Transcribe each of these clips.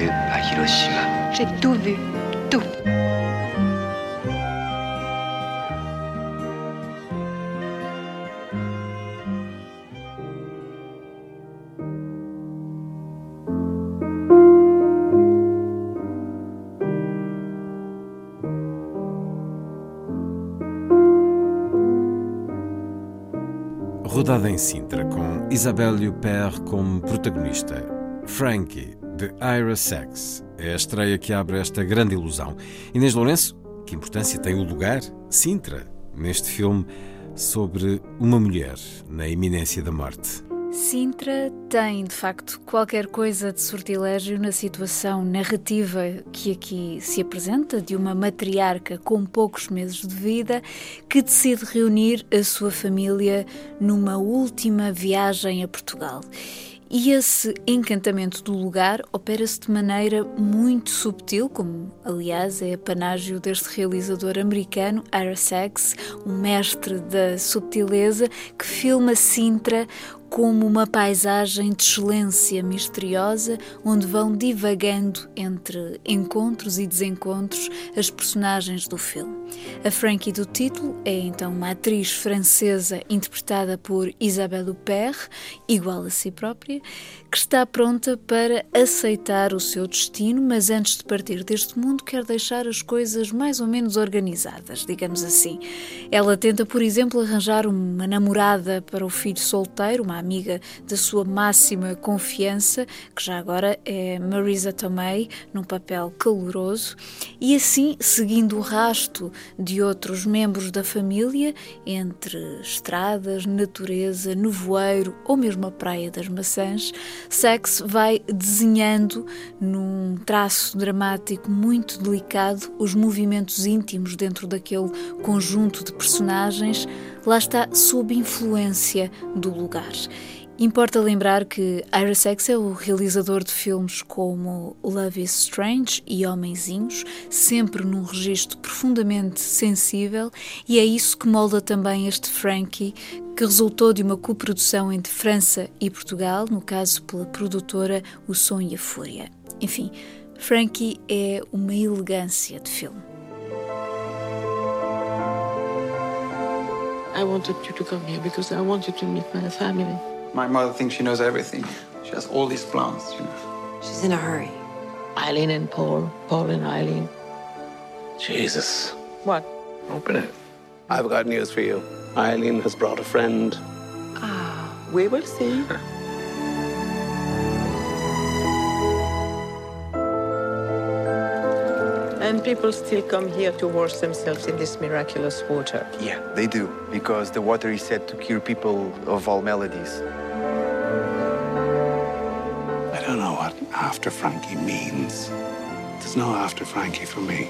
Vu à Hiroshima. J'ai tout vu, tout. Rodada em Sintra, com Isabelle Huppert como protagonista. Frankie, de Ira Sachs, é a estreia que abre esta grande ilusão. Inês Lourenço, que importância tem o lugar, Sintra, neste filme sobre uma mulher na iminência da morte? Sintra tem, de facto, qualquer coisa de sortilégio na situação narrativa que aqui se apresenta de uma matriarca com poucos meses de vida que decide reunir a sua família numa última viagem a Portugal. E esse encantamento do lugar opera-se de maneira muito subtil, como aliás é apanágio deste realizador americano, Ira Sachs, um mestre da subtileza, que filma Sintra como uma paisagem de excelência misteriosa, onde vão divagando entre encontros e desencontros as personagens do filme. A Frankie do título é então uma atriz francesa interpretada por Isabelle Huppert, igual a si própria, que está pronta para aceitar o seu destino, mas antes de partir deste mundo quer deixar as coisas mais ou menos organizadas, digamos assim. Ela tenta, por exemplo, arranjar uma namorada para o filho solteiro, uma amiga da sua máxima confiança, que já agora é Marisa Tomei, num papel caloroso, e assim, seguindo o rasto de outros membros da família, entre estradas, natureza, nevoeiro ou mesmo a Praia das Maçãs, Sex vai desenhando num traço dramático muito delicado os movimentos íntimos dentro daquele conjunto de personagens, lá está sob influência do lugar. Importa lembrar que Sachs é o realizador de filmes como Love is Strange e Homenzinhos, sempre num registro profundamente sensível, e é isso que molda também este Frankie, que resultou de uma coprodução entre França e Portugal, no caso pela produtora O Som e a Fúria. Enfim, Frankie é uma elegância de filme. I wanted you to come here because I want you to meet my family. My mother thinks she knows everything. She has all these plans, you know. She's in a hurry. Eileen and Paul, Paul and Eileen. Jesus. What? Open it. I've got news for you. Eileen has brought a friend. Ah, we will see. and people still come here to wash themselves in this miraculous water. Yeah, they do, because the water is said to cure people of all maladies. I don't know what after Frankie means. There's no after Frankie for me.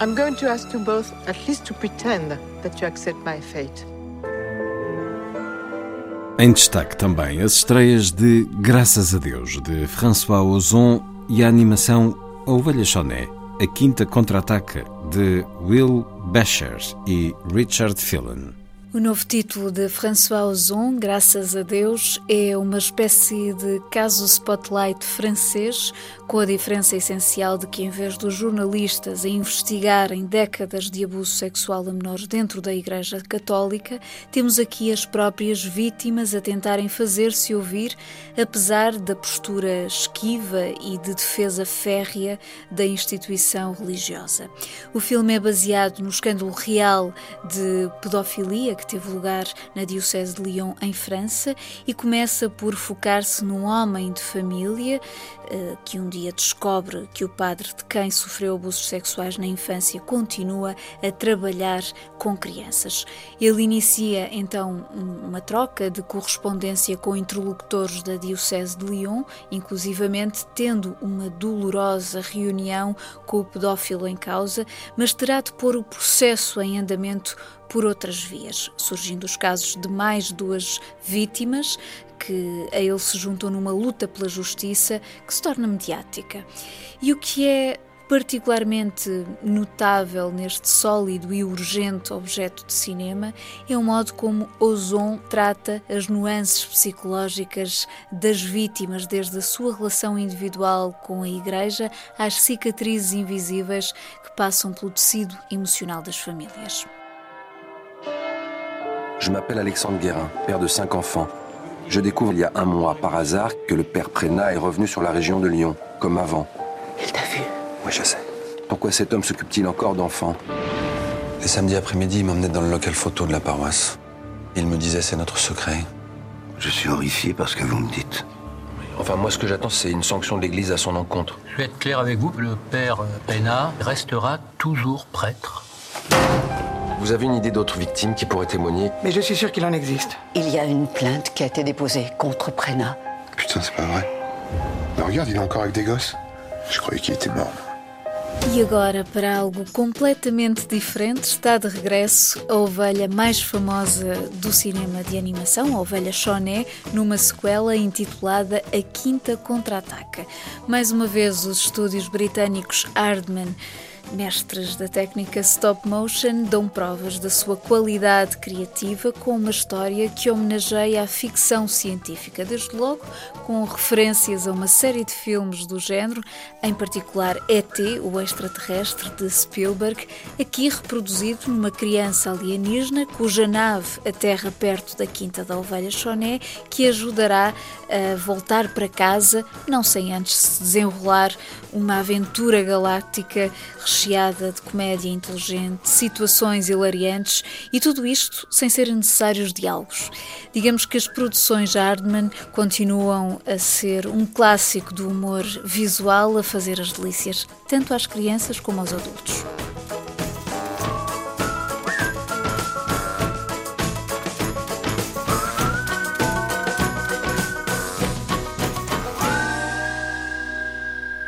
I'm going to ask you both at least to pretend that you accept my fate. Em destaque também as estreias de Graças a Deus, de François Ozon e a animação A Ovelha Choné, a quinta contra-ataca, de Will Becher e Richard Phelan. O novo título de François Ozon, Graças a Deus, é uma espécie de caso spotlight francês, com a diferença essencial de que, em vez dos jornalistas a investigarem décadas de abuso sexual a menores dentro da Igreja Católica, temos aqui as próprias vítimas a tentarem fazer-se ouvir, apesar da postura esquiva e de defesa férrea da instituição religiosa. O filme é baseado no escândalo real de pedofilia que teve lugar na Diocese de Lyon, em França, e começa por focar-se num homem de família que um dia descobre que o padre de quem sofreu abusos sexuais na infância continua a trabalhar com crianças. Ele inicia então uma troca de correspondência com interlocutores da Diocese de Lyon, inclusivamente tendo uma dolorosa reunião com o pedófilo em causa, mas terá de pôr o processo em andamento por outras vias, surgindo os casos de mais duas vítimas que a ele se juntam numa luta pela justiça que se torna mediática. E o que é particularmente notável neste sólido e urgente objeto de cinema é o modo como Ozon trata as nuances psicológicas das vítimas, desde a sua relação individual com a Igreja às cicatrizes invisíveis que passam pelo tecido emocional das famílias. Je m'appelle Alexandre Guérin, père de cinq enfants. Je découvre il y a un mois, par hasard, que le père Prénat est revenu sur la région de Lyon, comme avant. Il t'a vu Oui, je sais. Pourquoi cet homme s'occupe-t-il encore d'enfants? Les samedis après-midi, il m'emmenait dans le local photo de la paroisse. Il me disait c'est notre secret. Je suis horrifié par ce que vous me dites. Enfin, moi, ce que j'attends, c'est une sanction de l'Église à son encontre. Je vais être clair avec vous, le père Pénard restera toujours prêtre. Vous avez une idée d'autres victimes qui pourraient témoigner Mais je suis sûr qu'il en existe. Il y a une plainte qui a été déposée contre Prena. Putain, c'est pas vrai. Mais regarde, il est encore avec des gosses. Je croyais qu'il était mort. E agora, para algo completamente diferente, está de regresso a ovelha mais famosa do cinema de animação, a ovelha Choné, numa sequela intitulada A Quinta Contra-Ataca. Mais uma vez, os estúdios britânicos Aardman mestres da técnica stop motion dão provas da sua qualidade criativa com uma história que homenageia a ficção científica, desde logo com referências a uma série de filmes do género, em particular E.T., o extraterrestre de Spielberg, aqui reproduzido numa criança alienígena cuja nave aterra perto da Quinta da Ovelha Choné, que ajudará a voltar para casa, não sem antes se desenrolar uma aventura galáctica recheada de comédia inteligente, situações hilariantes e tudo isto sem serem necessários diálogos. Digamos que as produções Hardman continuam a ser um clássico do humor visual a fazer as delícias, tanto às crianças como aos adultos.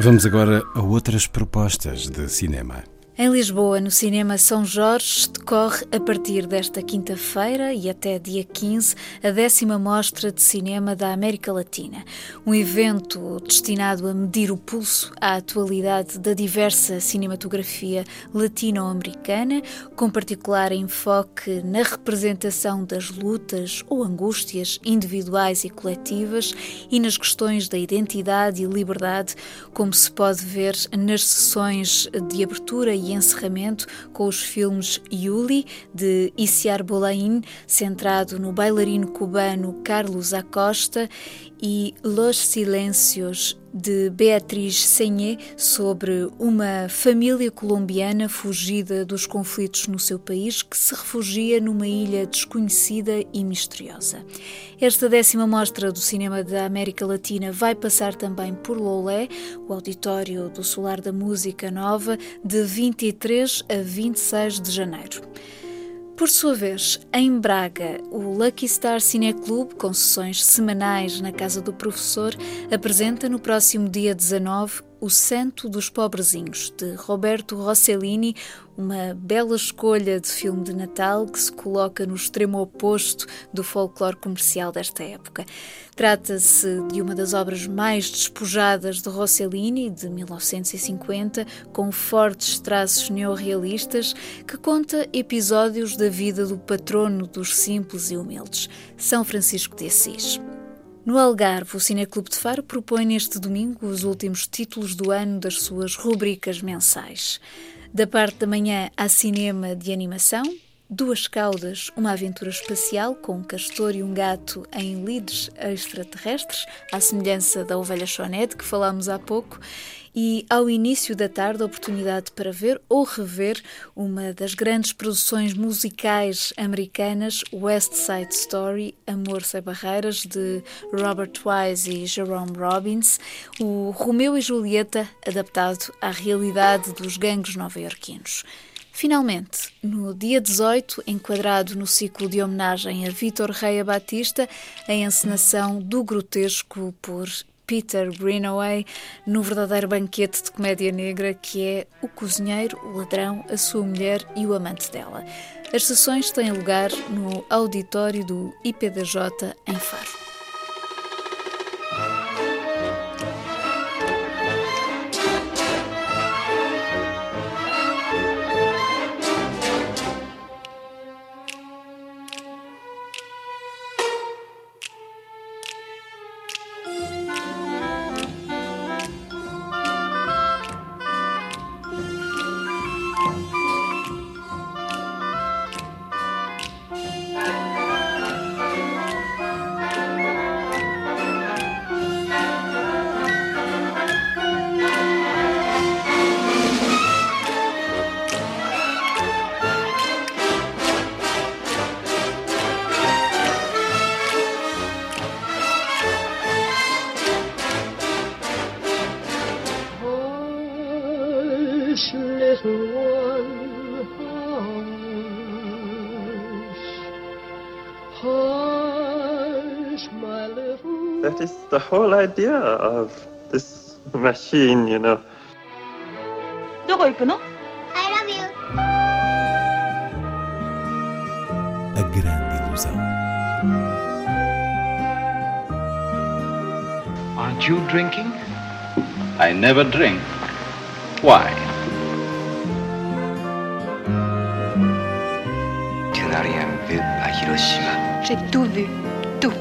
Vamos agora a outras propostas de cinema. Em Lisboa, no Cinema São Jorge, decorre a partir desta quinta-feira e até dia 15 a décima Mostra de Cinema da América Latina. Um evento destinado a medir o pulso à atualidade da diversa cinematografia latino-americana, com particular enfoque na representação das lutas ou angústias individuais e coletivas e nas questões da identidade e liberdade, como se pode ver nas sessões de abertura e encerramento com os filmes Yuli, de Isiar Bolain, centrado no bailarino cubano Carlos Acosta, e Los Silêncios, de Beatriz Senhé, sobre uma família colombiana fugida dos conflitos no seu país que se refugia numa ilha desconhecida e misteriosa. Esta décima mostra do cinema da América Latina vai passar também por Lolé, o auditório do Solar da Música Nova, de 23 a 26 de janeiro. Por sua vez, em Braga, o Lucky Star Cine Club, com sessões semanais na Casa do Professor, apresenta no próximo dia 19 O Santo dos Pobrezinhos, de Roberto Rossellini, uma bela escolha de filme de Natal que se coloca no extremo oposto do folclore comercial desta época. Trata-se de uma das obras mais despojadas de Rossellini, de 1950, com fortes traços neorrealistas, que conta episódios da vida do patrono dos simples e humildes, São Francisco de Assis. No Algarve, o Cineclube de Faro propõe neste domingo os últimos títulos do ano das suas rubricas mensais. Da parte da manhã há cinema de animação, Duas Caudas, uma aventura espacial com um castor e um gato em lides extraterrestres, à semelhança da ovelha Chonette que falámos há pouco, e ao início da tarde oportunidade para ver ou rever uma das grandes produções musicais americanas, West Side Story, Amor Sem Barreiras, de Robert Wise e Jerome Robbins, o Romeu e Julieta adaptado à realidade dos gangues nova-iorquinos. Finalmente, no dia 18, enquadrado no ciclo de homenagem a Vítor Reia Batista, a encenação do grotesco por Peter Greenaway no verdadeiro banquete de comédia negra que é o cozinheiro, o ladrão, a sua mulher e o amante dela. As sessões têm lugar no auditório do IPDJ em Faro. That is the whole idea of this machine, you know. どこ行くの I love you. A grande ilusão. Aren't you drinking? I never drink. Why? Tu n'as rien vu à Hiroshima. J'ai tout vu. Tout.